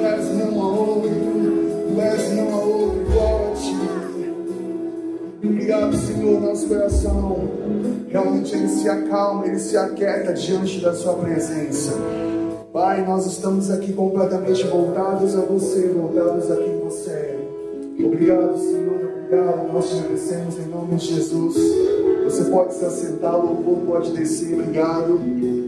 és não há outro, és não há outro igual a ti. Obrigado, Senhor, nosso coração. Realmente ele se acalma, ele se aquieta diante da Sua presença. Pai, nós estamos aqui completamente voltados a você, voltados a quem você é. Obrigado, Senhor, obrigado. Nós te agradecemos em nome de Jesus. Você pode se assentar, o louvor pode descer. Obrigado.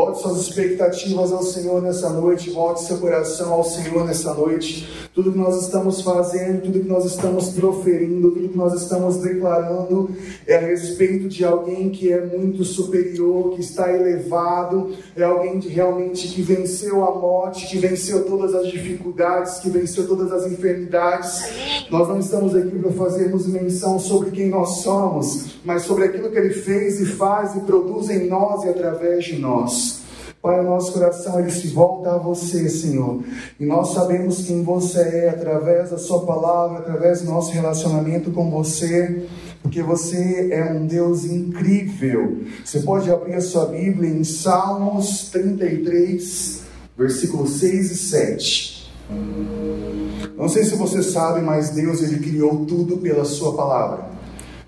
Volte suas expectativas ao Senhor nessa noite, volte seu coração ao Senhor nessa noite. Tudo que nós estamos fazendo, tudo que nós estamos proferindo, tudo que nós estamos declarando é a respeito de alguém que é muito superior, que está elevado, é alguém que realmente que venceu a morte, que venceu todas as dificuldades, que venceu todas as enfermidades. Nós não estamos aqui para fazermos menção sobre quem nós somos, mas sobre aquilo que ele fez e faz e produz em nós e através de nós. Pai, o nosso coração ele se volta a você, Senhor. E nós sabemos quem você é através da sua palavra, através do nosso relacionamento com você, porque você é um Deus incrível. Você pode abrir a sua Bíblia em Salmos 33, versículos 6 e 7. Não sei se você sabe, mas Deus ele criou tudo pela sua palavra.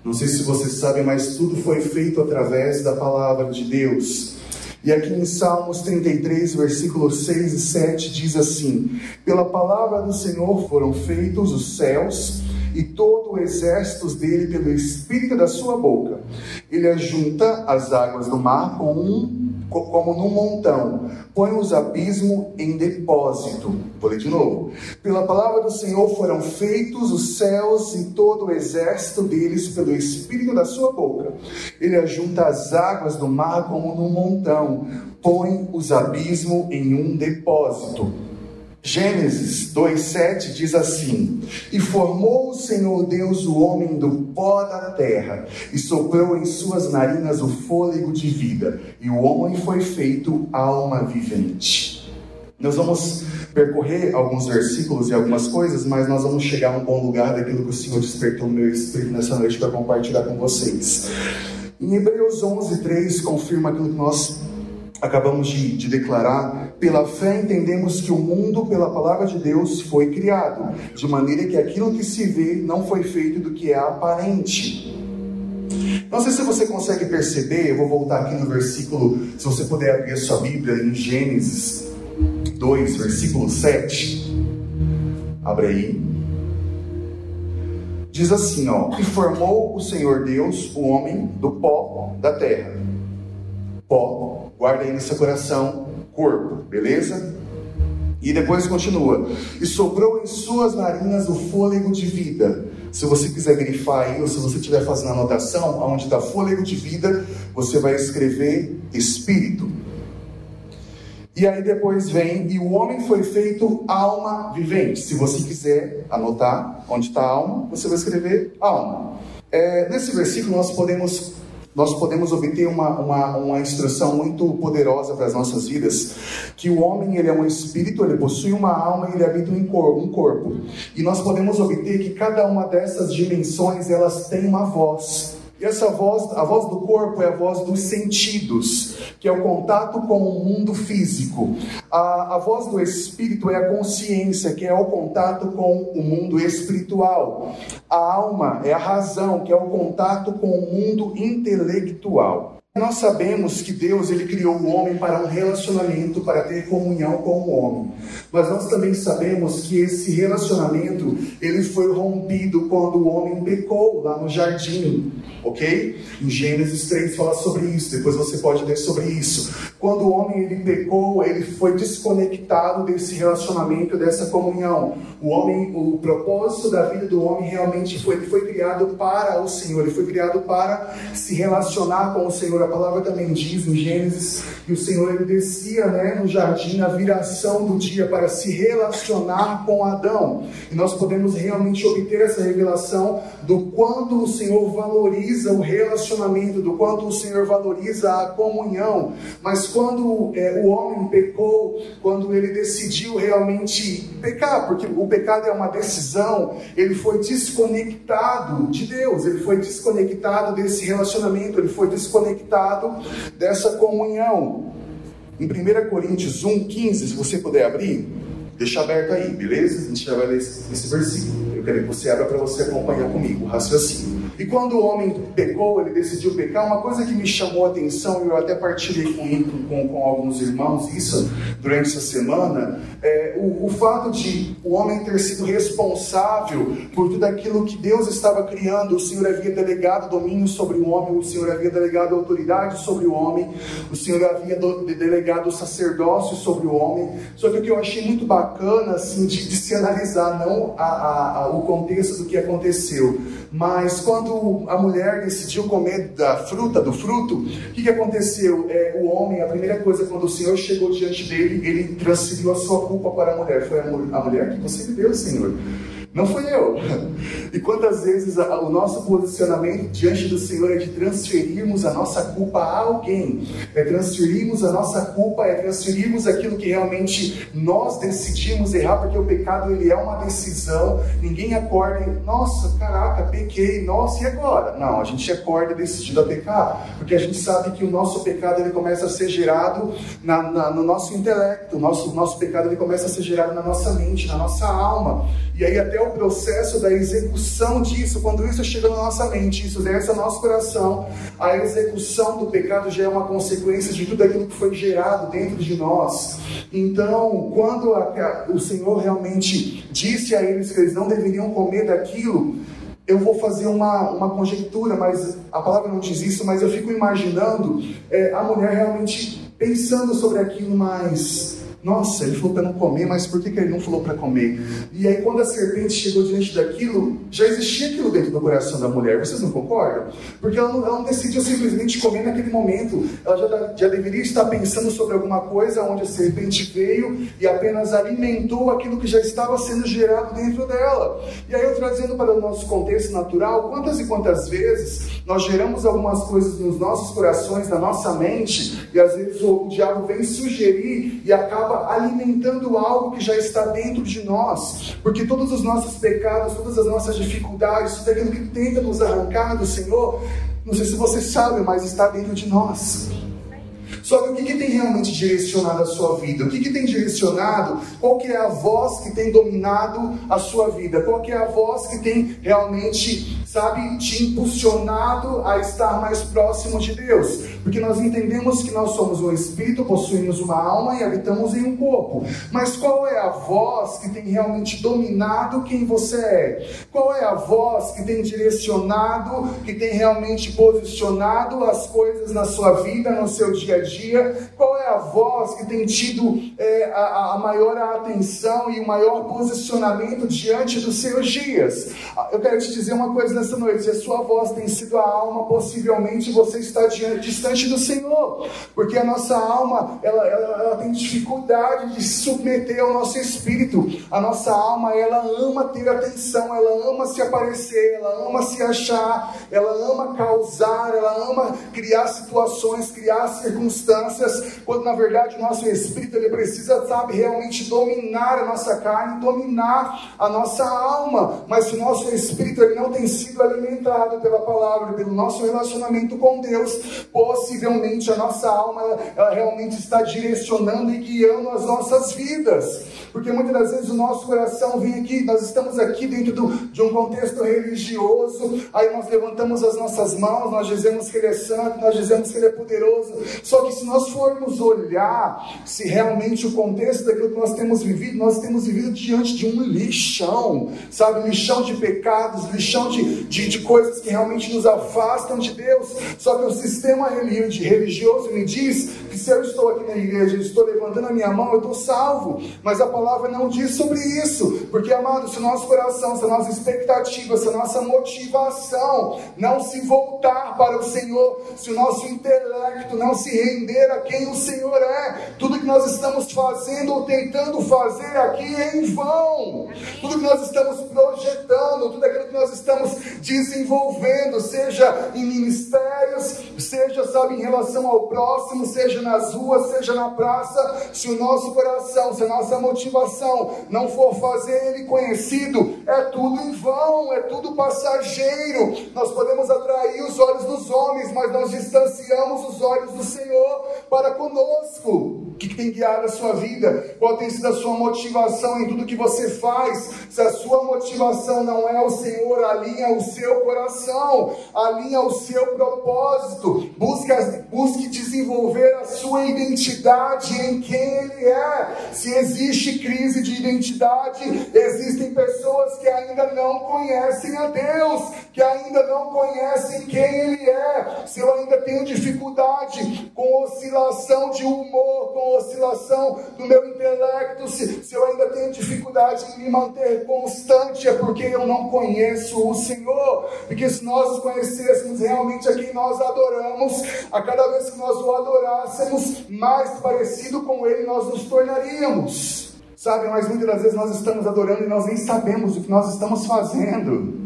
Não sei se você sabe, mas tudo foi feito através da palavra de Deus. E aqui em Salmos 33, versículos 6 e 7 diz assim: Pela palavra do Senhor foram feitos os céus e todo o exército dele pelo espírito da sua boca. Ele ajunta as águas do mar com um como num montão, põe os abismos em depósito. Vou ler de novo. Pela palavra do Senhor foram feitos os céus e todo o exército deles pelo espírito da sua boca. Ele ajunta as águas do mar como num montão, põe os abismos em um depósito. Gênesis 2,7 diz assim: E formou o Senhor Deus o homem do pó da terra, e soprou em suas narinas o fôlego de vida, e o homem foi feito alma vivente. Nós vamos percorrer alguns versículos e algumas coisas, mas nós vamos chegar a um bom lugar daquilo que o Senhor despertou no meu espírito nessa noite para compartilhar com vocês. Em Hebreus 11,3 confirma aquilo que nós acabamos de, de, declarar, pela fé entendemos que o mundo, pela palavra de Deus, foi criado, de maneira que aquilo que se vê não foi feito do que é aparente. Não sei se você consegue perceber, eu vou voltar aqui no versículo, se você puder abrir a sua Bíblia em Gênesis 2, versículo 7. Abre aí. Diz assim, ó: "E formou o Senhor Deus o homem do pó da terra." Pó Guarda aí no seu coração, corpo, beleza? E depois continua: E sobrou em suas narinas o fôlego de vida. Se você quiser grifar aí, ou se você estiver fazendo anotação, onde está fôlego de vida, você vai escrever espírito. E aí depois vem, e o homem foi feito alma vivente. Se você quiser anotar onde está alma, você vai escrever alma. É, nesse versículo nós podemos nós podemos obter uma, uma, uma instrução muito poderosa para as nossas vidas, que o homem ele é um espírito, ele possui uma alma e ele habita um corpo, um corpo. E nós podemos obter que cada uma dessas dimensões, elas têm uma voz. E essa voz, a voz do corpo é a voz dos sentidos, que é o contato com o mundo físico. A, a voz do espírito é a consciência, que é o contato com o mundo espiritual. A alma é a razão, que é o contato com o mundo intelectual. Nós sabemos que Deus ele criou o homem para um relacionamento, para ter comunhão com o homem. Mas nós também sabemos que esse relacionamento ele foi rompido quando o homem pecou lá no jardim, ok? Em Gênesis 3 fala sobre isso. Depois você pode ler sobre isso. Quando o homem ele pecou, ele foi desconectado desse relacionamento, dessa comunhão. O homem, o propósito da vida do homem realmente foi ele foi criado para o Senhor. Ele foi criado para se relacionar com o Senhor a palavra também diz em Gênesis que o Senhor ele descia né, no jardim na viração do dia para se relacionar com Adão. E nós podemos realmente obter essa revelação do quanto o Senhor valoriza o relacionamento, do quanto o Senhor valoriza a comunhão. Mas quando é, o homem pecou, quando ele decidiu realmente pecar, porque o pecado é uma decisão, ele foi desconectado de Deus, ele foi desconectado desse relacionamento, ele foi desconectado dessa comunhão. em 1 Coríntios 1, 15, se você puder abrir, deixa aberto aí, beleza? A gente já vai ler esse, esse versículo. Eu quero que você abra para você acompanhar comigo o raciocínio. E quando o homem pecou, ele decidiu pecar, uma coisa que me chamou a atenção, e eu até partilhei com, com, com alguns irmãos isso durante essa semana, é o, o fato de o homem ter sido responsável por tudo aquilo que Deus estava criando. O Senhor havia delegado domínio sobre o homem, o Senhor havia delegado autoridade sobre o homem, o Senhor havia do, delegado sacerdócio sobre o homem. Só que o que eu achei muito bacana, assim, de, de se analisar, não a, a, a, o contexto do que aconteceu, mas quando a mulher decidiu comer da fruta, do fruto, o que, que aconteceu? É, o homem, a primeira coisa, quando o Senhor chegou diante dele, ele transferiu a sua culpa para a mulher. Foi a, mulher que você me deu, Senhor. Não fui eu. E quantas vezes o nosso posicionamento diante do Senhor é de transferirmos a nossa culpa a alguém, é transferirmos a nossa culpa, é transferirmos aquilo que realmente nós decidimos errar, porque o pecado ele é uma decisão. Ninguém acorda e, nossa, caraca, pequei, nossa, e agora? Não, a gente acorda decidido a pecar, porque a gente sabe que o nosso pecado ele começa a ser gerado na, na, no nosso intelecto, o nosso, nosso pecado ele começa a ser gerado na nossa mente, na nossa alma. E aí até o processo da execução disso, quando isso chega na nossa mente, isso desce ao nosso coração, a execução do pecado já é uma consequência de tudo aquilo que foi gerado dentro de nós. Então, quando a, o Senhor realmente disse a eles que eles não deveriam comer daquilo, eu vou fazer uma, uma conjectura, mas a palavra não diz isso, mas eu fico imaginando é, a mulher realmente pensando sobre aquilo mais nossa, ele falou para não comer, mas por que, que ele não falou para comer? E aí, quando a serpente chegou diante daquilo, já existia aquilo dentro do coração da mulher. Vocês não concordam? Porque ela não, ela não decidiu simplesmente comer naquele momento. Ela já, já deveria estar pensando sobre alguma coisa onde a serpente veio e apenas alimentou aquilo que já estava sendo gerado dentro dela. E aí, eu trazendo para o nosso contexto natural, quantas e quantas vezes nós geramos algumas coisas nos nossos corações, na nossa mente, e às vezes o diabo vem sugerir e acaba acaba alimentando algo que já está dentro de nós, porque todos os nossos pecados, todas as nossas dificuldades, tudo aquilo que tenta nos arrancar do Senhor, não sei se você sabe, mas está dentro de nós. Só que o que, que, tem realmente direcionado a sua vida? O que, que tem direcionado? Qual que é a voz que tem dominado a sua vida? Qual que é a voz que tem realmente sabe, te impulsionado a estar mais próximo de Deus. Porque nós entendemos que nós somos um espírito, possuímos uma alma e habitamos em um corpo. Mas qual é a voz que tem realmente dominado quem você é? Qual é a voz que tem direcionado, que tem realmente posicionado as coisas na sua vida, no seu dia a dia? Qual é a voz que tem tido é, a, a maior atenção e o maior posicionamento diante dos seus dias? Eu quero te dizer uma coisa nessa noite, se a sua voz tem sido a alma, possivelmente você está distante do Senhor, porque a nossa alma ela, ela, ela, tem dificuldade de se submeter ao nosso espírito. A nossa alma ela ama ter atenção, ela ama se aparecer, ela ama se achar, ela ama causar, ela ama criar situações, criar circunstâncias, quando na verdade o nosso espírito ele precisa, sabe, realmente dominar a nossa carne, dominar a nossa alma. Mas se o nosso espírito ele não tem sido sido alimentado pela palavra, pelo nosso relacionamento com Deus, possivelmente a nossa alma ela, realmente está direcionando e guiando as nossas vidas. Porque muitas das vezes o nosso coração vem aqui, nós estamos aqui dentro do, de um contexto religioso, aí nós levantamos as nossas mãos, nós dizemos que Ele é santo, nós dizemos que Ele é poderoso. Só que se nós formos olhar se realmente o contexto daquilo que nós temos vivido, nós temos vivido diante de um lixão, sabe? Lixão de pecados, lixão de, de, de coisas que realmente nos afastam de Deus. Só que o sistema religioso me diz que se eu estou aqui na igreja, estou levantando a minha mão, eu estou salvo. Mas a palavra não diz sobre isso. Porque, amado, se o nosso coração, se a nossa expectativa, se a nossa motivação não se voltar para o Senhor, se o nosso intelecto não se render a quem o Senhor é, tudo que nós estamos fazendo ou tentando fazer aqui é em vão. Tudo que nós estamos projetando, tudo aquilo que nós estamos desenvolvendo, seja em ministérios, seja, sabe, em relação ao próximo, seja nas ruas, seja na praça, se o nosso coração, se a nossa motivação não for fazer ele conhecido, é tudo em vão, é tudo passageiro. Nós podemos atrair os olhos dos homens, mas nós distanciamos os olhos do Senhor para conosco. O que tem guiado a sua vida? Qual tem sido a sua motivação em tudo que você faz? Se a sua motivação não é o Senhor, alinha o seu coração, alinha o seu propósito, busque, busque desenvolver a sua identidade em quem Ele é. Se existe crise de identidade, existem pessoas que ainda não conhecem a Deus, que ainda não conhecem quem Ele é. Se eu ainda tenho dificuldade com oscilação de humor, com oscilação do meu intelecto, se, se eu ainda tenho dificuldade em me manter constante, é porque eu não conheço o Senhor. Porque se nós conhecêssemos realmente a quem nós adoramos, a cada vez que nós o adorássemos, mais parecido com Ele nós nos tornaríamos. Sabe, mas muitas das vezes nós estamos adorando e nós nem sabemos o que nós estamos fazendo.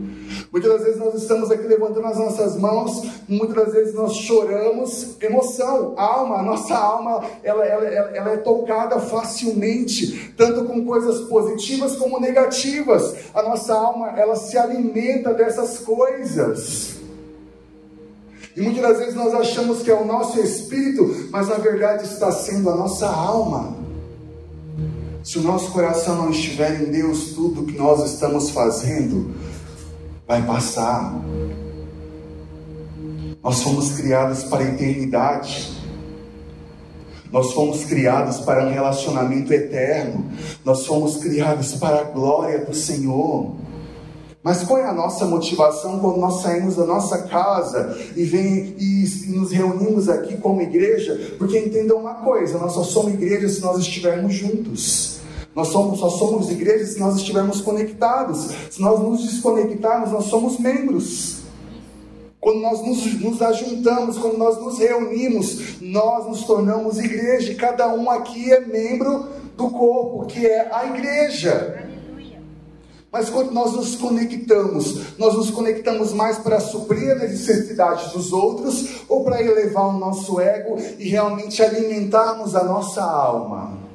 Muitas das vezes nós estamos aqui levantando as nossas mãos, muitas das vezes nós choramos, emoção, alma, a nossa alma, ela, ela, ela, é tocada facilmente, tanto com coisas positivas como negativas. A nossa alma, ela se alimenta dessas coisas. E muitas das vezes nós achamos que é o nosso espírito, mas na verdade está sendo a nossa alma. Se o nosso coração não estiver em Deus, tudo que nós estamos fazendo vai passar. Nós fomos criados para a eternidade. Nós fomos criados para um relacionamento eterno. Nós fomos criados para a glória do Senhor. Mas qual é a nossa motivação quando nós saímos da nossa casa e, vem, e nos reunimos aqui como igreja? Porque entendam uma coisa: nós só somos igreja se nós estivermos juntos. Nós somos, só somos igreja se nós estivermos conectados. Se nós nos desconectarmos, nós somos membros. Quando nós nos, nos ajuntamos, quando nós nos reunimos, nós nos tornamos igreja. E cada um aqui é membro do corpo, que é a igreja. Mas quando nós nos conectamos, nós nos conectamos mais para suprir as necessidades dos outros ou para elevar o nosso ego e realmente alimentarmos a nossa alma?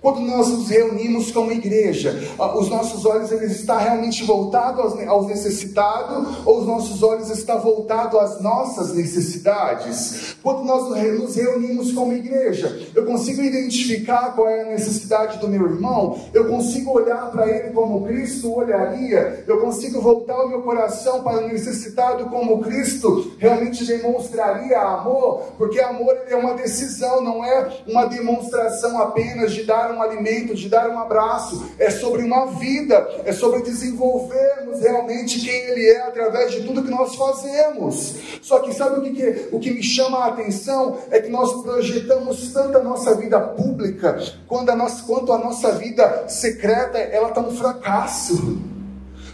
Quando nós nos reunimos como igreja, os nossos olhos eles estão realmente voltados aos necessitados ou os nossos olhos estão voltados às nossas necessidades? Quando nós nos reunimos como igreja, eu consigo identificar qual é a necessidade do meu irmão, eu consigo olhar para ele como Cristo olharia, eu consigo voltar o meu coração para o necessitado como Cristo realmente demonstraria amor, porque amor é uma decisão, não é uma demonstração apenas de dar um alimento, de dar um abraço, é sobre uma vida, é sobre desenvolvermos realmente quem Ele é através de tudo que nós fazemos. Só que sabe o que, que, o que me chama a atenção? É que nós projetamos tanto a nossa vida pública quanto a nossa, quanto a nossa vida secreta, ela está um fracasso.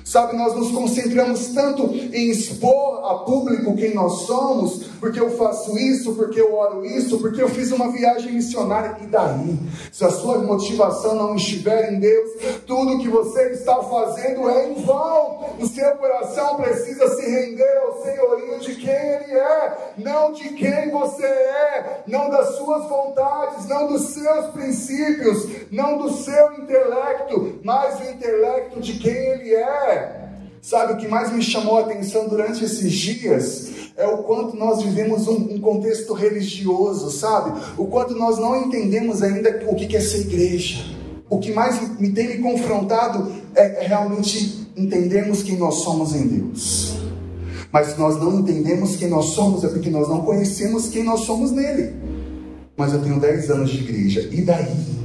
Sabe, nós nos concentramos tanto em expor a público quem nós somos, porque eu faço isso, porque eu oro isso, porque eu fiz uma viagem missionária. E daí? Se a sua motivação não estiver em Deus, tudo que você está fazendo é em vão. O seu coração precisa se render ao senhorio de quem Ele é, não de quem você é, não das suas vontades, não dos seus princípios, não do seu intelecto, mas o intelecto de quem Ele é. Sabe, o que mais me chamou a atenção durante esses dias é o quanto nós vivemos um, um contexto religioso, sabe? O quanto nós não entendemos ainda o que é ser igreja. O que mais me tem me confrontado é realmente entendermos quem nós somos em Deus. Mas nós não entendemos quem nós somos, é porque nós não conhecemos quem nós somos nele. Mas eu tenho 10 anos de igreja, e daí?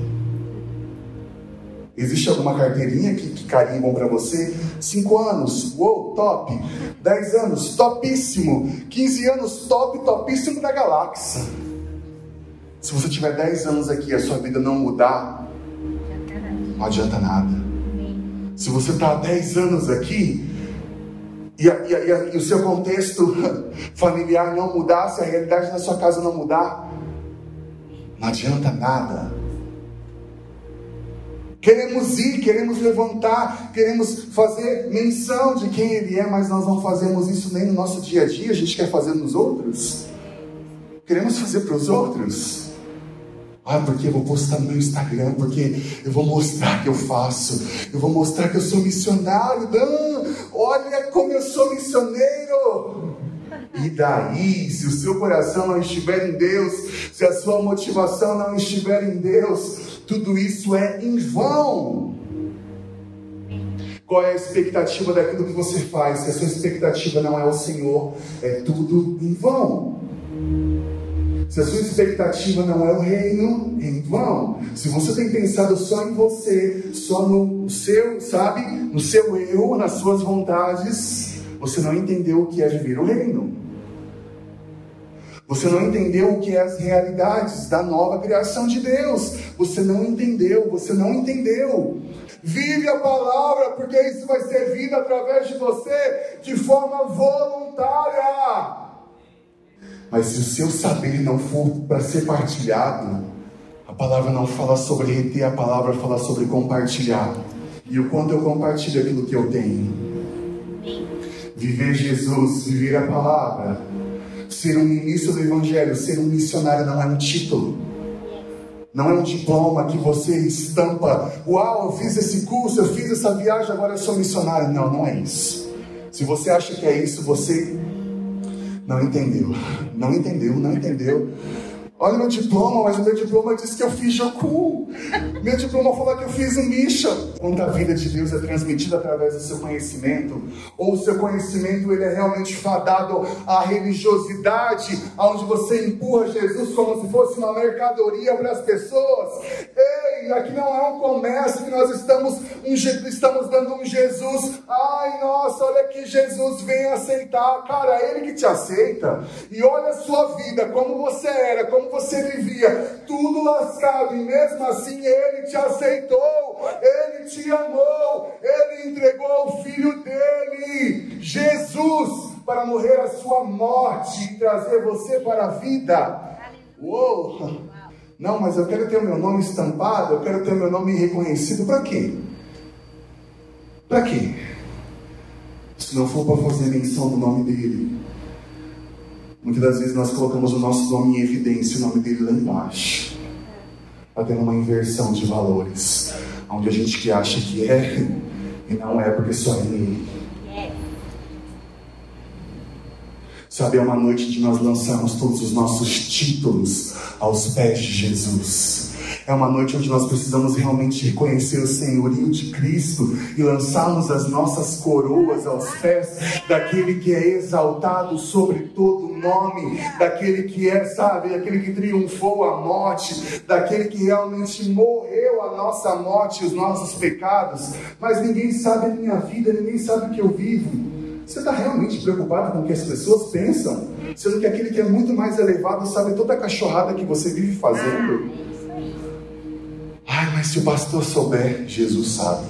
Existe alguma carteirinha que, que carimbam para você? 5 anos, uou, top. 10 anos, topíssimo. 15 anos, top, topíssimo da galáxia. Se você tiver 10 anos aqui e a sua vida não mudar, não adianta nada. Se você está há 10 anos aqui e, a, e, a, e, o seu contexto familiar não mudar, se a realidade da sua casa não mudar, não adianta nada. Queremos ir, queremos levantar, queremos fazer menção de quem Ele é, mas nós não fazemos isso nem no nosso dia a dia, a gente quer fazer nos outros. Queremos fazer para os outros. Ah, porque eu vou postar no meu Instagram, porque eu vou mostrar que eu faço, eu vou mostrar que eu sou missionário. Dan, olha como eu sou missioneiro. E daí, se o seu coração não estiver em Deus, se a sua motivação não estiver em Deus, tudo isso é em vão. Qual é a expectativa daquilo que você faz? Se a sua expectativa não é o Senhor, é tudo em vão. Se a sua expectativa não é o reino, é em vão. Se você tem pensado só em você, só no seu, sabe, no seu eu, nas suas vontades, você não entendeu o que é viver o reino. Você não entendeu o que é as realidades da nova criação de Deus. Você não entendeu, você não entendeu. Vive a palavra, porque isso vai ser vida através de você de forma voluntária. Mas se o seu saber não for para ser partilhado, a palavra não fala sobre reter, a palavra fala sobre compartilhar. E o quanto eu compartilho aquilo que eu tenho. Viver Jesus, viver a palavra, ser um ministro do Evangelho, ser um missionário não é um título. Não é um diploma que você estampa. Uau, eu fiz esse curso, eu fiz essa viagem, agora eu sou missionário. Não, não é isso. Se você acha que é isso, você não entendeu. Não entendeu, não entendeu. Olha meu diploma, mas o meu diploma diz que eu fiz Joku. Meu diploma fala que eu fiz um Misha. Quando a vida de Deus é transmitida através do seu conhecimento, ou o seu conhecimento ele é realmente fadado à religiosidade, onde você empurra Jesus como se fosse uma mercadoria para as pessoas. Ei, aqui não é um comércio que nós estamos, um, estamos dando um Jesus. Ai, nossa, olha que Jesus vem aceitar. Cara, é ele que te aceita. E olha a sua vida, como você era, como como você vivia, tudo lascado, e mesmo assim Ele te aceitou, Ele te amou, Ele entregou o Filho dele, Jesus, para morrer a sua morte e trazer você para a vida. Uou! Não, mas eu quero ter o meu nome estampado, eu quero ter o meu nome reconhecido, para quê? Para quê? Se não for para fazer menção do nome dele, Muitas das vezes nós colocamos o nosso nome em evidência, o nome dele lá embaixo. Está tendo uma inversão de valores. Onde a gente que acha que é, e não é porque só é nele. Sabe, é uma noite de nós lançarmos todos os nossos títulos aos pés de Jesus. É uma noite onde nós precisamos realmente reconhecer o senhorio de Cristo e lançarmos as nossas coroas aos pés daquele que é exaltado sobre todo nome, daquele que é, sabe, daquele que triunfou a morte, daquele que realmente morreu a nossa morte, os nossos pecados. Mas ninguém sabe a minha vida, ninguém sabe o que eu vivo. Você está realmente preocupado com o que as pessoas pensam? Sendo que aquele que é muito mais elevado sabe toda a cachorrada que você vive fazendo? Ai, mas se o pastor souber, Jesus sabe.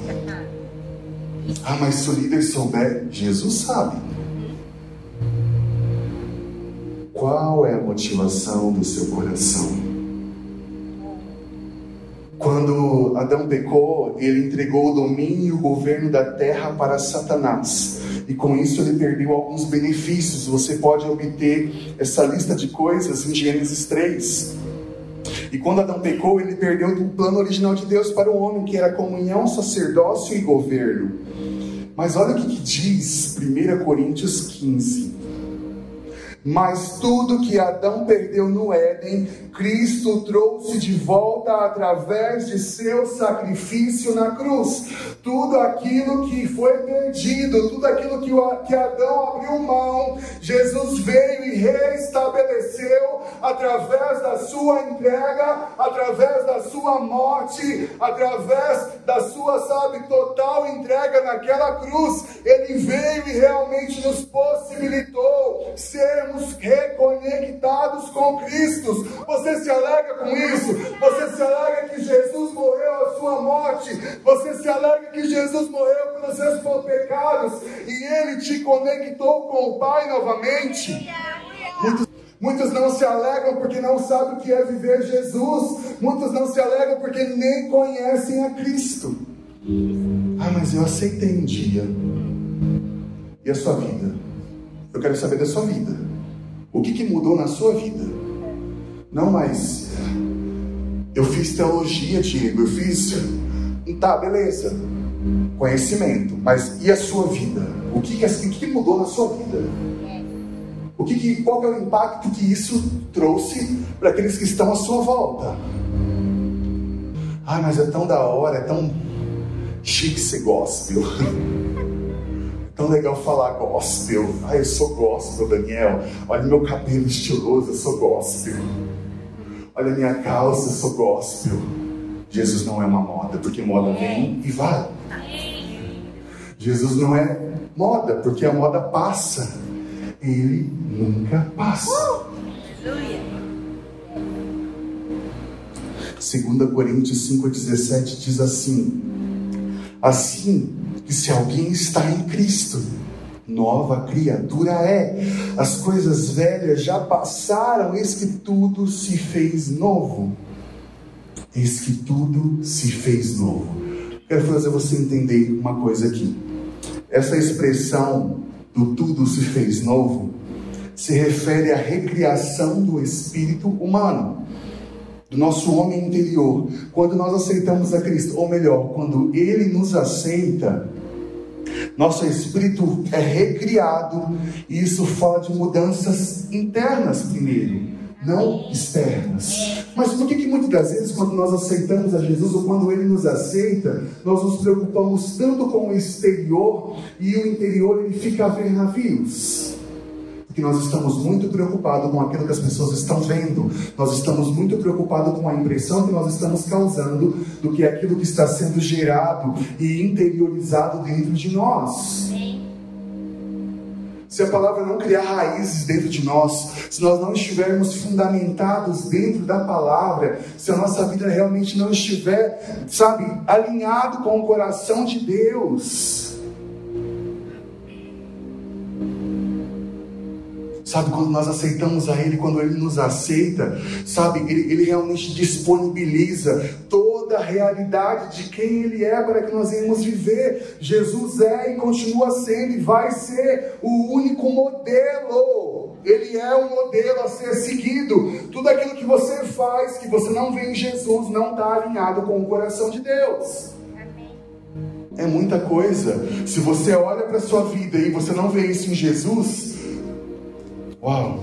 Ah, mas se o líder souber, Jesus sabe. Qual é a motivação do seu coração? Quando Adão pecou, ele entregou o domínio e o governo da terra para Satanás. E com isso ele perdeu alguns benefícios. Você pode obter essa lista de coisas em Gênesis 3. E quando Adão pecou, ele perdeu o plano original de Deus para o homem, que era comunhão, sacerdócio e governo. Mas olha o que, que diz 1 Coríntios 15. Mas tudo que Adão perdeu no Éden, Cristo trouxe de volta através de seu sacrifício na cruz. Tudo aquilo que foi perdido, tudo aquilo que, Adão abriu mão, Jesus veio e reestabeleceu através da sua entrega, através da sua morte, através da sua, sabe, total entrega naquela cruz. Ele veio e realmente nos possibilitou sermos sermos reconectados com Cristo. Você se alegra com isso? Você se alegra que Jesus morreu a sua morte? Você se alegra que Jesus morreu pelos seus pecados e ele te conectou com o Pai novamente? Muitos Muitos não se alegram porque não sabem o que é viver Jesus. Muitos não se alegram porque nem conhecem a Cristo. Ah, mas eu aceitei um dia. E a sua vida? Eu quero saber da sua vida. O que, que mudou na sua vida? Não, mas eu fiz teologia, Diego, eu fiz. Tá, beleza. Conhecimento. Mas e a sua vida? O que, que, o que mudou na sua vida? o que, que qual que é o impacto que isso trouxe para aqueles que estão à sua volta? Ai, mas é tão da hora, é tão chique ser gospel. Tão legal falar gospel. Ai, eu sou gospel, Daniel. Olha meu cabelo estiloso, eu sou gospel. Olha minha calça, eu sou gospel. Jesus não é uma moda, porque moda vem e vai. Jesus não é moda, porque a moda passa. Ele nunca passa. 2 Coríntios 5,17 diz assim: Assim que se alguém está em Cristo, nova criatura é. As coisas velhas já passaram, eis que tudo se fez novo. Eis que tudo se fez novo. Quero fazer você entender uma coisa aqui. Essa expressão do tudo se fez novo se refere à recriação do espírito humano, do nosso homem interior. Quando nós aceitamos a Cristo, ou melhor, quando Ele nos aceita, nosso espírito é recriado, e isso fala de mudanças internas primeiro não externas. Mas por que, que muitas das vezes, quando nós aceitamos a Jesus ou quando Ele nos aceita, nós nos preocupamos tanto com o exterior e o interior ele fica a ver navios? Porque nós estamos muito preocupados com aquilo que as pessoas estão vendo, nós estamos muito preocupados com a impressão que nós estamos causando do que aquilo que está sendo gerado e interiorizado dentro de nós se a palavra não criar raízes dentro de nós, se nós não estivermos fundamentados dentro da palavra, se a nossa vida realmente não estiver, sabe, alinhado com o coração de Deus. Sabe, quando nós aceitamos a Ele, quando Ele nos aceita, sabe, Ele, Ele realmente disponibiliza toda a realidade de quem Ele é para que nós venhamos viver. Jesus é e continua sendo e vai ser o único modelo. Ele é um modelo a ser seguido. Tudo aquilo que você faz, que você não vê em Jesus, não está alinhado com o coração de Deus. É muita coisa. Se você olha para a sua vida e você não vê isso em Jesus, Uau!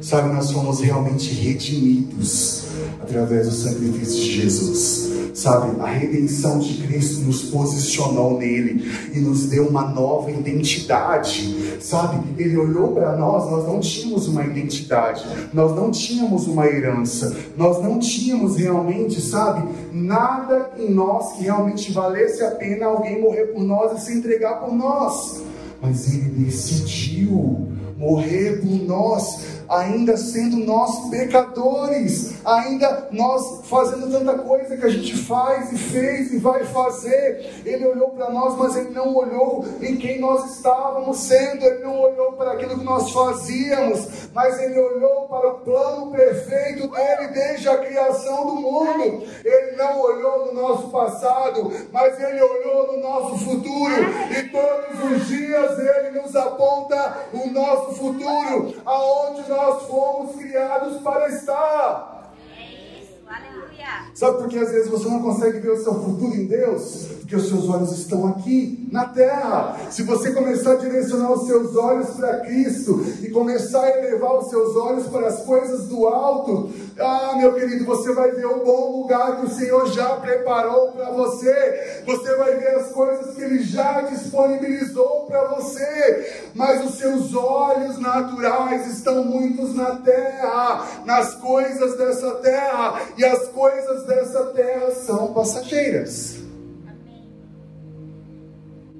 Sabe, nós fomos realmente redimidos através do sacrifício de Jesus. Sabe, a redenção de Cristo nos posicionou nele e nos deu uma nova identidade. Sabe, ele olhou para nós, nós não tínhamos uma identidade, nós não tínhamos uma herança, nós não tínhamos realmente, sabe, nada em nós que realmente valesse a pena alguém morrer por nós e se entregar por nós. Mas ele decidiu morrer por nós ainda sendo nós pecadores, ainda nós fazendo tanta coisa que a gente faz e fez e vai fazer. Ele olhou para nós, mas ele não olhou em quem nós estávamos sendo, ele não olhou para aquilo que nós fazíamos, mas ele olhou para o plano perfeito dele desde a criação do mundo. Ele não olhou no nosso passado, mas ele olhou no nosso futuro, e todos os dias ele nos aponta o nosso futuro, aonde nós nós fomos criados para estar. É isso, aleluia. Sabe por que às vezes você não consegue ver o seu futuro em Deus? Porque os seus olhos estão aqui, na terra. Se você começar a direcionar os seus olhos para Cristo e começar a elevar os seus olhos para as coisas do alto, ah, meu querido, você vai ver o bom lugar que o Senhor já preparou para você. Você vai ver as coisas que Ele já disponibilizou para você. Mas os seus olhos naturais estão muitos na terra, nas coisas dessa terra. E as coisas dessa terra são passageiras.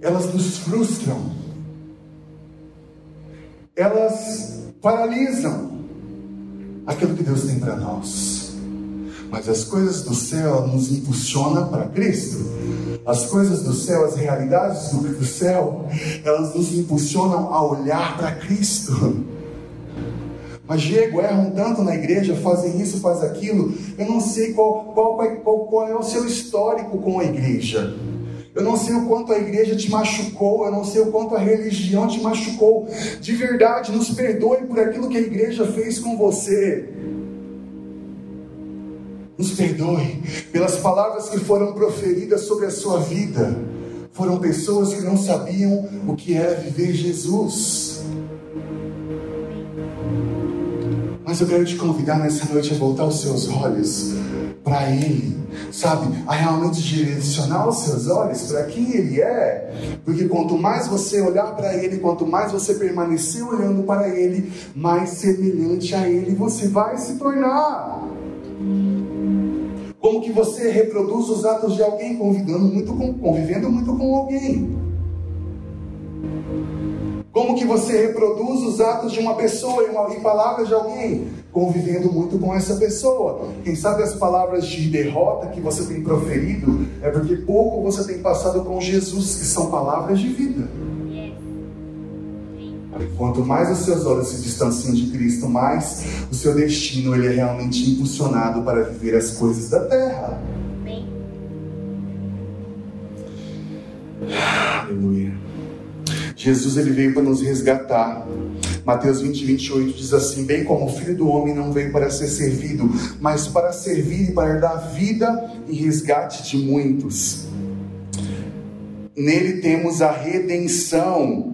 Elas nos frustram. Elas paralisam aquilo que Deus tem para nós. Mas as coisas do céu nos impulsionam para Cristo. As coisas do céu, as realidades do céu, elas nos impulsionam a olhar para Cristo. Mas Diego, erram tanto na igreja, fazem isso, faz aquilo. Eu não sei qual, qual, qual, qual é o seu histórico com a igreja. Eu não sei o quanto a igreja te machucou, eu não sei o quanto a religião te machucou. De verdade, nos perdoe por aquilo que a igreja fez com você. Nos perdoe pelas palavras que foram proferidas sobre a sua vida. Foram pessoas que não sabiam o que era viver Jesus. Mas eu quero te convidar nessa noite a voltar os seus olhos para Ele, sabe? A realmente direcionar os seus olhos para quem Ele é, porque quanto mais você olhar para Ele, quanto mais você permanecer olhando para Ele, mais semelhante a Ele você vai se tornar. Como que você reproduz os atos de alguém convivendo muito com, convivendo muito com alguém? Como que você reproduz os atos de uma pessoa e, uma, e palavras de alguém? Convivendo muito com essa pessoa. Quem sabe as palavras de derrota que você tem proferido é porque pouco você tem passado com Jesus, que são palavras de vida. Quanto mais os seus olhos se distanciam de Cristo, mais o seu destino ele é realmente impulsionado para viver as coisas da terra. Aleluia. Jesus ele veio para nos resgatar. Mateus 20, 28 diz assim: Bem como o filho do homem não veio para ser servido, mas para servir e para dar vida e resgate de muitos. Nele temos a redenção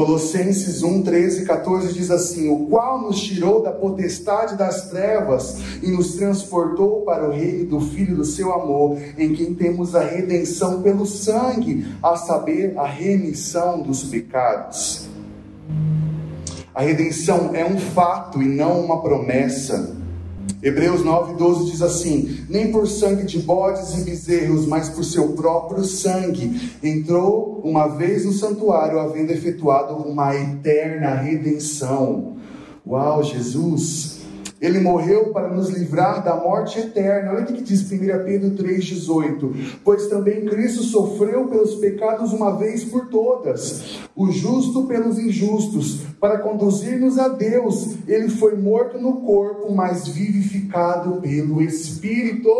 Colossenses 1, 13 e 14 diz assim: O qual nos tirou da potestade das trevas e nos transportou para o reino do Filho do seu amor, em quem temos a redenção pelo sangue, a saber, a remissão dos pecados. A redenção é um fato e não uma promessa. Hebreus 9, 12 diz assim: Nem por sangue de bodes e bezerros, mas por seu próprio sangue, entrou uma vez no santuário, havendo efetuado uma eterna redenção. Uau, Jesus! Ele morreu para nos livrar da morte eterna. Olha o que diz 1 Pedro 3,18. Pois também Cristo sofreu pelos pecados uma vez por todas, o justo pelos injustos, para conduzir-nos a Deus. Ele foi morto no corpo, mas vivificado pelo Espírito.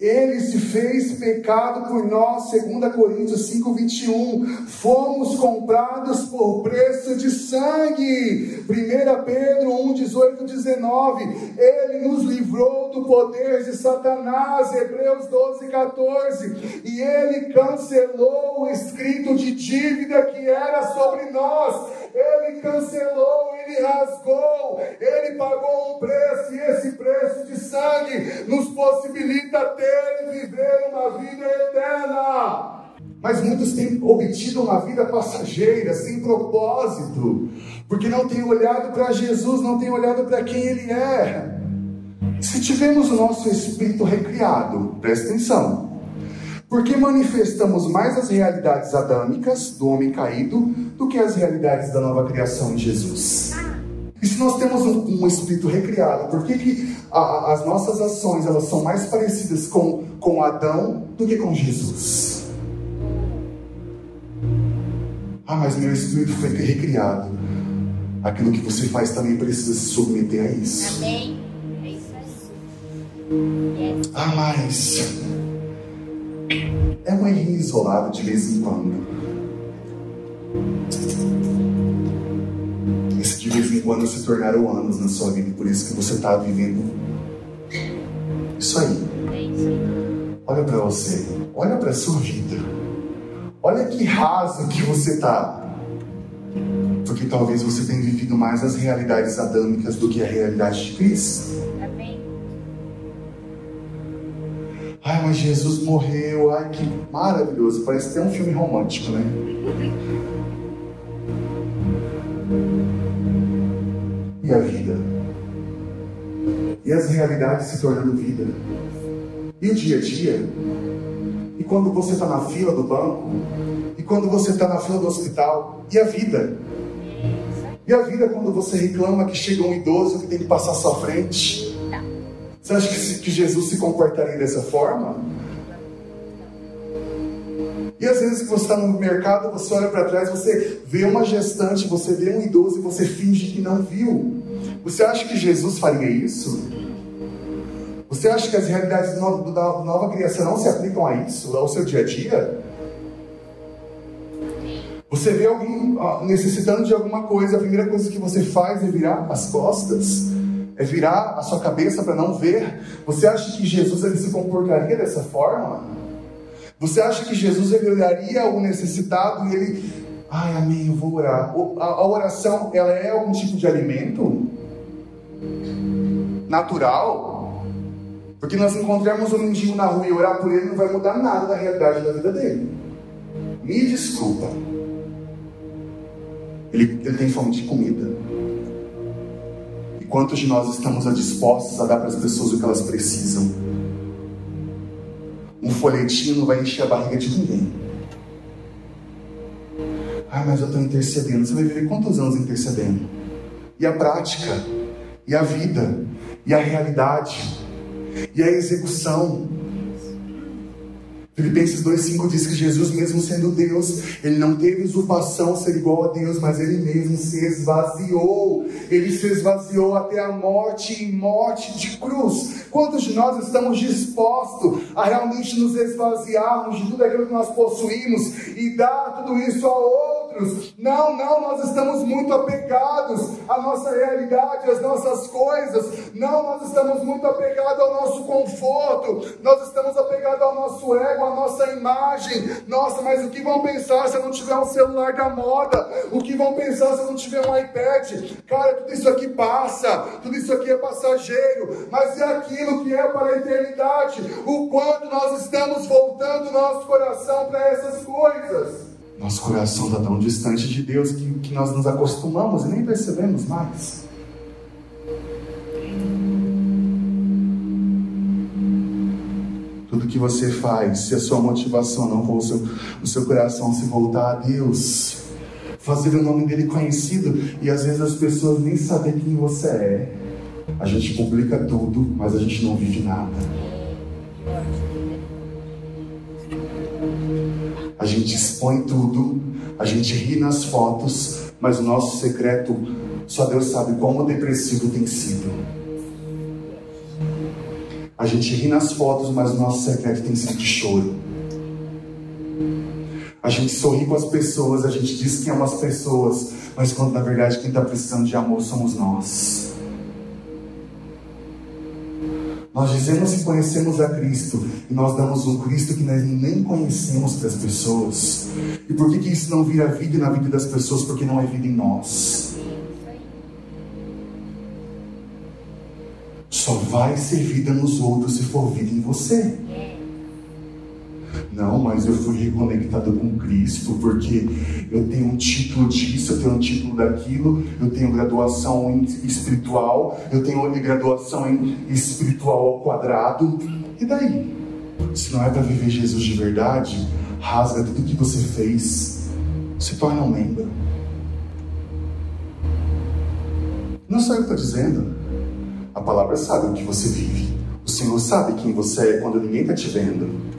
Ele se fez pecado por nós, 2 Coríntios 5, 21. Fomos comprados por preço de sangue. 1 Pedro 1, 18, 19. Ele nos livrou do poder de Satanás. Hebreus 12, 14. E ele cancelou o escrito de dívida que era sobre nós. Ele cancelou, ele rasgou, ele pagou um preço, e esse preço de sangue nos possibilita ter e viver uma vida eterna. Mas muitos têm obtido uma vida passageira, sem propósito, porque não têm olhado para Jesus, não têm olhado para quem Ele é. Se tivermos o nosso espírito recriado, presta atenção, porque manifestamos mais as realidades adâmicas do homem caído do que as realidades da nova criação em Jesus. E se nós temos um, um espírito recriado, por que, que a, as nossas ações elas são mais parecidas com, com Adão do que com Jesus? Ah, mas meu espírito foi recriado. Aquilo que você faz também precisa se submeter a isso. Amém. É isso aí. Ah, mas é um errinho isolado de vez em quando. Esse de vez em quando se tornaram anos na sua vida, por isso que você está vivendo isso aí. Olha para você, olha para sua vida. Olha que raso que você está. Porque talvez você tenha vivido mais as realidades adâmicas do que a realidade de Cristo. Mas Jesus morreu. Ai, que maravilhoso. Parece até um filme romântico, né? E a vida? E as realidades se tornando vida? E o dia a dia? E quando você está na fila do banco? E quando você está na fila do hospital? E a vida? E a vida quando você reclama que chega um idoso que tem que passar à sua frente? Você acha que, que Jesus se comportaria dessa forma? E às vezes que você está no mercado, você olha para trás, você vê uma gestante, você vê um idoso e você finge que não viu. Você acha que Jesus faria isso? Você acha que as realidades da nova criação não se aplicam a isso, ao seu dia a dia? Você vê alguém necessitando de alguma coisa, a primeira coisa que você faz é virar as costas é virar a sua cabeça para não ver. Você acha que Jesus ele se comportaria dessa forma? Você acha que Jesus ele olharia o necessitado e ele Ai, amém, eu vou orar. A oração, ela é algum tipo de alimento? Natural? Porque nós encontramos um mendigo na rua e orar por ele não vai mudar nada da realidade da vida dele. Me desculpa. Ele, ele tem fome de comida. Quantos de nós estamos dispostos a dar para as pessoas o que elas precisam? Um folhetinho não vai encher a barriga de ninguém. Ah, mas eu estou intercedendo. Você vai viver quantos anos intercedendo? E a prática, e a vida, e a realidade, e a execução. Filipenses 2,5 diz que Jesus, mesmo sendo Deus, ele não teve usurpação ser igual a Deus, mas ele mesmo se esvaziou. Ele se esvaziou até a morte e morte de cruz. Quantos de nós estamos dispostos a realmente nos esvaziarmos de tudo aquilo que nós possuímos e dar tudo isso a outros? Não, não, nós estamos muito apegados à nossa realidade, às nossas coisas. Não, nós estamos muito apegados ao nosso conforto. Nós estamos apegados ao nosso ego a nossa imagem. Nossa, mas o que vão pensar se eu não tiver um celular da moda? O que vão pensar se eu não tiver um iPad? Cara, tudo isso aqui passa, tudo isso aqui é passageiro, mas é aquilo que é para a eternidade. O quanto nós estamos voltando nosso coração para essas coisas. Nosso coração está tão distante de Deus que, que nós nos acostumamos e nem percebemos mais. Tudo que você faz, se a sua motivação não for o seu, o seu coração se voltar a Deus, fazer o nome dele conhecido, e às vezes as pessoas nem sabem quem você é. A gente publica tudo, mas a gente não vive nada. A gente expõe tudo, a gente ri nas fotos, mas o nosso secreto, só Deus sabe como depressivo tem sido. A gente ri nas fotos, mas o nosso secreto tem sido de choro. A gente sorri com as pessoas, a gente diz que ama as pessoas, mas quando na verdade quem está precisando de amor somos nós. Nós dizemos que conhecemos a Cristo e nós damos um Cristo que nós nem conhecemos para as pessoas. E por que, que isso não vira vida na vida das pessoas? Porque não é vida em nós. só vai ser vida nos outros se for vida em você. Não, mas eu fui reconectado com Cristo porque eu tenho um título disso, eu tenho um título daquilo, eu tenho graduação espiritual, eu tenho graduação em espiritual ao quadrado. E daí? Se não é para viver Jesus de verdade, rasga tudo que você fez, se torna um membro. Não sou eu que estou dizendo. A palavra sabe o que você vive. O Senhor sabe quem você é quando ninguém está te vendo.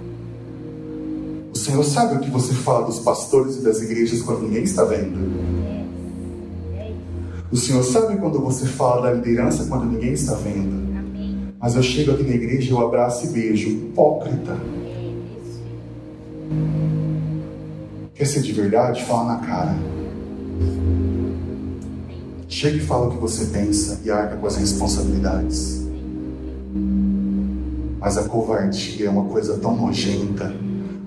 Senhor sabe o que você fala dos pastores e das igrejas quando ninguém está vendo. O Senhor sabe quando você fala da liderança quando ninguém está vendo. Mas eu chego aqui na igreja, eu abraço e beijo. Hipócrita. Quer ser de verdade? Fala na cara. Chega e fala o que você pensa e arca com as responsabilidades. Mas a covardia é uma coisa tão nojenta.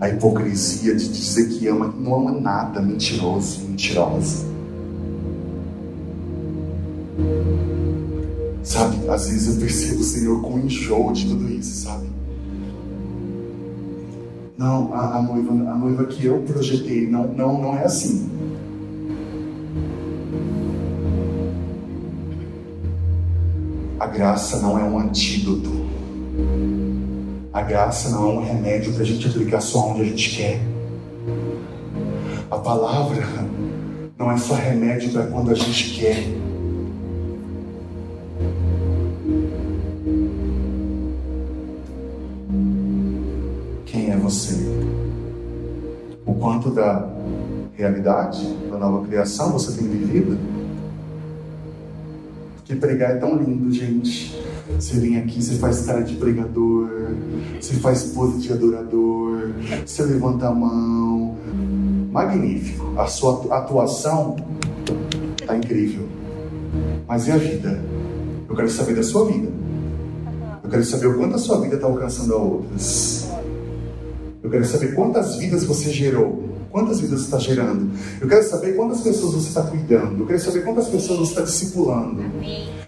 A hipocrisia de dizer que ama, não ama nada, mentiroso, mentirosa. Sabe, às vezes eu percebo o Senhor com enjoo de tudo isso, sabe? Não, a, a, noiva, a noiva que eu projetei, não, não, não é assim. A graça não é um antídoto. A graça não é um remédio para a gente aplicar só onde a gente quer. A palavra não é só remédio para quando a gente quer. Quem é você? O quanto da realidade, da nova criação você tem vivido? Que pregar é tão lindo, gente. Você vem aqui, você faz cara de pregador, você faz pose de adorador, você levanta a mão. Magnífico. A sua atuação tá incrível. Mas e a vida? Eu quero saber da sua vida. Eu quero saber o quanto a sua vida está alcançando a outras. Eu quero saber quantas vidas você gerou Quantas vidas você está gerando? Eu quero saber quantas pessoas você está cuidando. Eu quero saber quantas pessoas você está discipulando.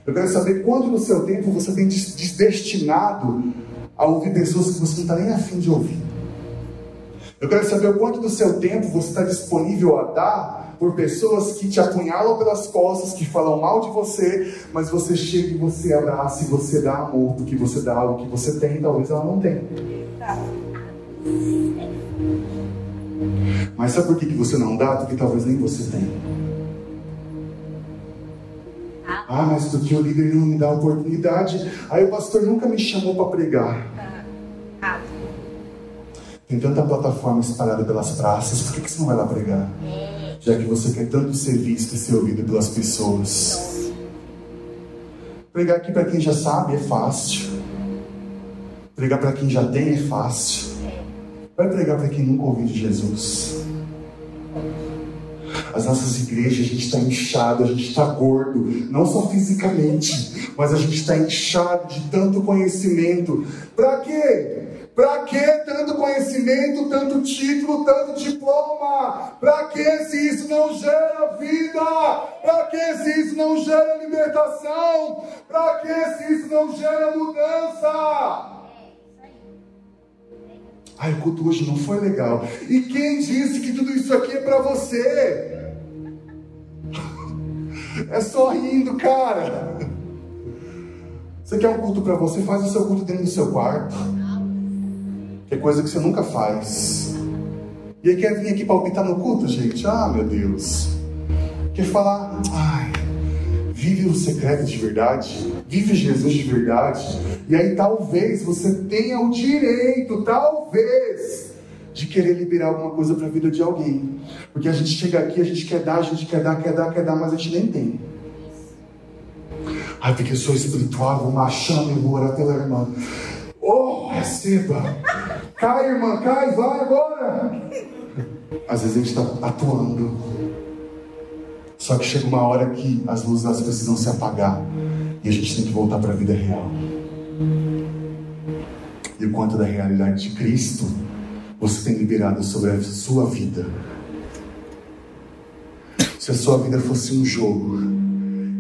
Eu quero saber quanto do seu tempo você tem destinado a ouvir pessoas que você não está nem afim de ouvir. Eu quero saber o quanto do seu tempo você está disponível a dar por pessoas que te apunhalam pelas costas, que falam mal de você, mas você chega e você abraça e você dá amor, porque você dá algo que você tem, talvez ela não tenha. Mas sabe por que você não dá? Porque talvez nem você tenha. Ah, mas porque o líder não me dá oportunidade. Aí o pastor nunca me chamou para pregar. Tem tanta plataforma espalhada pelas praças, por que você não vai lá pregar? Já que você quer tanto ser visto e ser ouvido pelas pessoas. Pregar aqui para quem já sabe é fácil. Pregar para quem já tem é fácil. Vai pregar para quem nunca ouviu de Jesus. As nossas igrejas, a gente está inchado, a gente está gordo, não só fisicamente, mas a gente está inchado de tanto conhecimento. Para quê? Para que tanto conhecimento, tanto título, tanto diploma? Para que se isso não gera vida? Para que se isso não gera libertação? Para que se isso não gera mudança? Ai, o culto hoje não foi legal. E quem disse que tudo isso aqui é para você? É só rindo, cara. Você quer um culto para você? Faz o seu culto dentro do seu quarto. Que é coisa que você nunca faz. E aí quer vir aqui palpitar no culto, gente? Ah, meu Deus. Quer falar, ai, vive o secreto de verdade, vive Jesus de verdade. E aí talvez você tenha o direito, talvez, de querer liberar alguma coisa para a vida de alguém. Porque a gente chega aqui, a gente quer dar, a gente quer dar, quer dar, quer dar, mas a gente nem tem. Ai, porque eu sou espiritual, vou machando e vou orar pela irmã. Oh, receba! Cai, irmã, cai, vai agora! Às vezes a gente está atuando. Só que chega uma hora que as luzes elas precisam se apagar e a gente tem que voltar para a vida real. E o quanto da realidade de Cristo você tem liberado sobre a sua vida. Se a sua vida fosse um jogo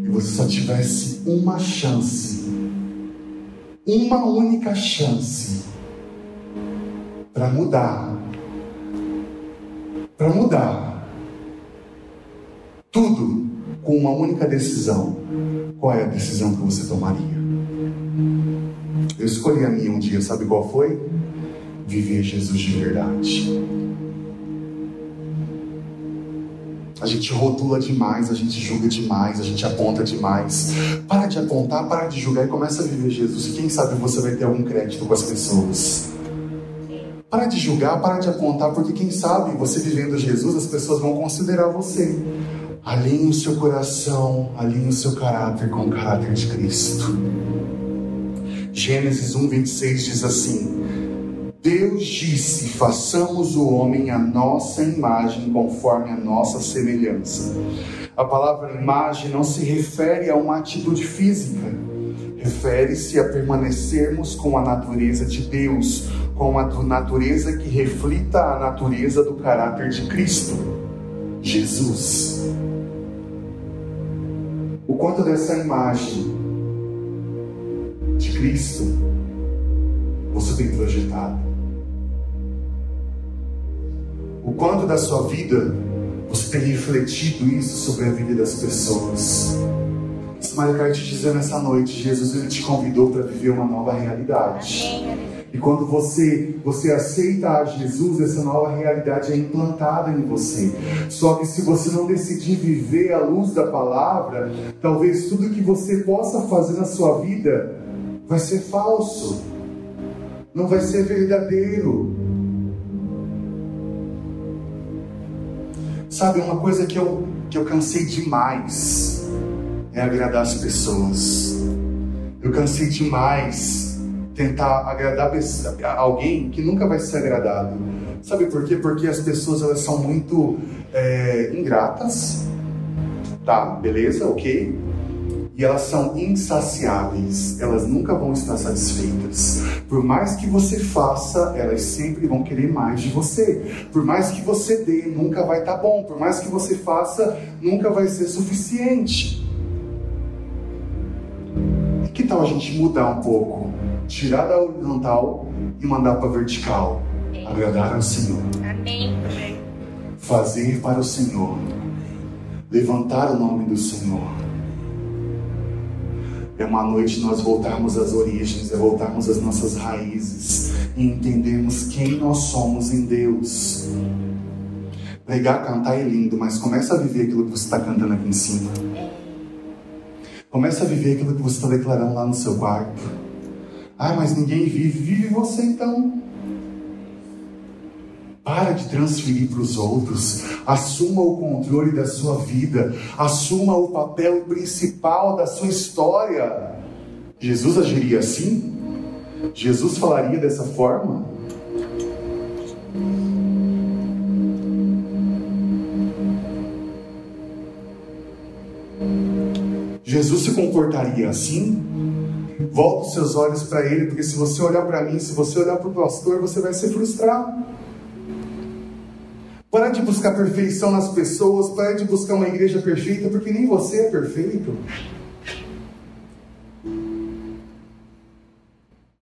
e você só tivesse uma chance, uma única chance para mudar, para mudar tudo com uma única decisão, qual é a decisão que você tomaria? Eu escolhi a minha um dia, sabe qual foi? Viver Jesus de verdade. A gente rotula demais, a gente julga demais, a gente aponta demais. Para de apontar, para de julgar e começa a viver Jesus. E quem sabe você vai ter algum crédito com as pessoas. Para de julgar, para de apontar, porque quem sabe você vivendo Jesus, as pessoas vão considerar você. Alinhe o seu coração, alinhe o seu caráter com o caráter de Cristo. Gênesis 1, 26 diz assim: Deus disse: façamos o homem à nossa imagem, conforme a nossa semelhança. A palavra imagem não se refere a uma atitude física, refere-se a permanecermos com a natureza de Deus, com a natureza que reflita a natureza do caráter de Cristo, Jesus. O quanto dessa imagem de Cristo você tem projetado? O quanto da sua vida você tem refletido isso sobre a vida das pessoas? Mas eu quero te dizer nessa noite, Jesus ele te convidou para viver uma nova realidade. E quando você você aceita a Jesus, essa nova realidade é implantada em você. Só que se você não decidir viver à luz da palavra, talvez tudo que você possa fazer na sua vida vai ser falso. Não vai ser verdadeiro. Sabe, uma coisa que eu, que eu cansei demais é agradar as pessoas. Eu cansei demais tentar agradar alguém que nunca vai ser agradado. Sabe por quê? Porque as pessoas elas são muito é, ingratas. Tá, beleza, ok. e elas são insaciáveis, elas nunca vão estar satisfeitas. Por mais que você faça, elas sempre vão querer mais de você. Por mais que você dê, nunca vai estar tá bom. Por mais que você faça, nunca vai ser suficiente. E que tal a gente mudar um pouco? Tirar da horizontal e mandar para vertical. Agradar ao Senhor. Amém. Fazer para o Senhor. Levantar o nome do Senhor é uma noite nós voltarmos às origens, é voltarmos às nossas raízes e entendermos quem nós somos em Deus. Pregar, cantar é lindo, mas começa a viver aquilo que você está cantando aqui em cima. Começa a viver aquilo que você está declarando lá no seu quarto. Ah, mas ninguém vive. Vive você então. Para de transferir para os outros. Assuma o controle da sua vida. Assuma o papel principal da sua história. Jesus agiria assim? Jesus falaria dessa forma? Jesus se comportaria assim? Volta os seus olhos para Ele, porque se você olhar para mim, se você olhar para o pastor, você vai se frustrar. Para de buscar perfeição nas pessoas, para de buscar uma igreja perfeita, porque nem você é perfeito.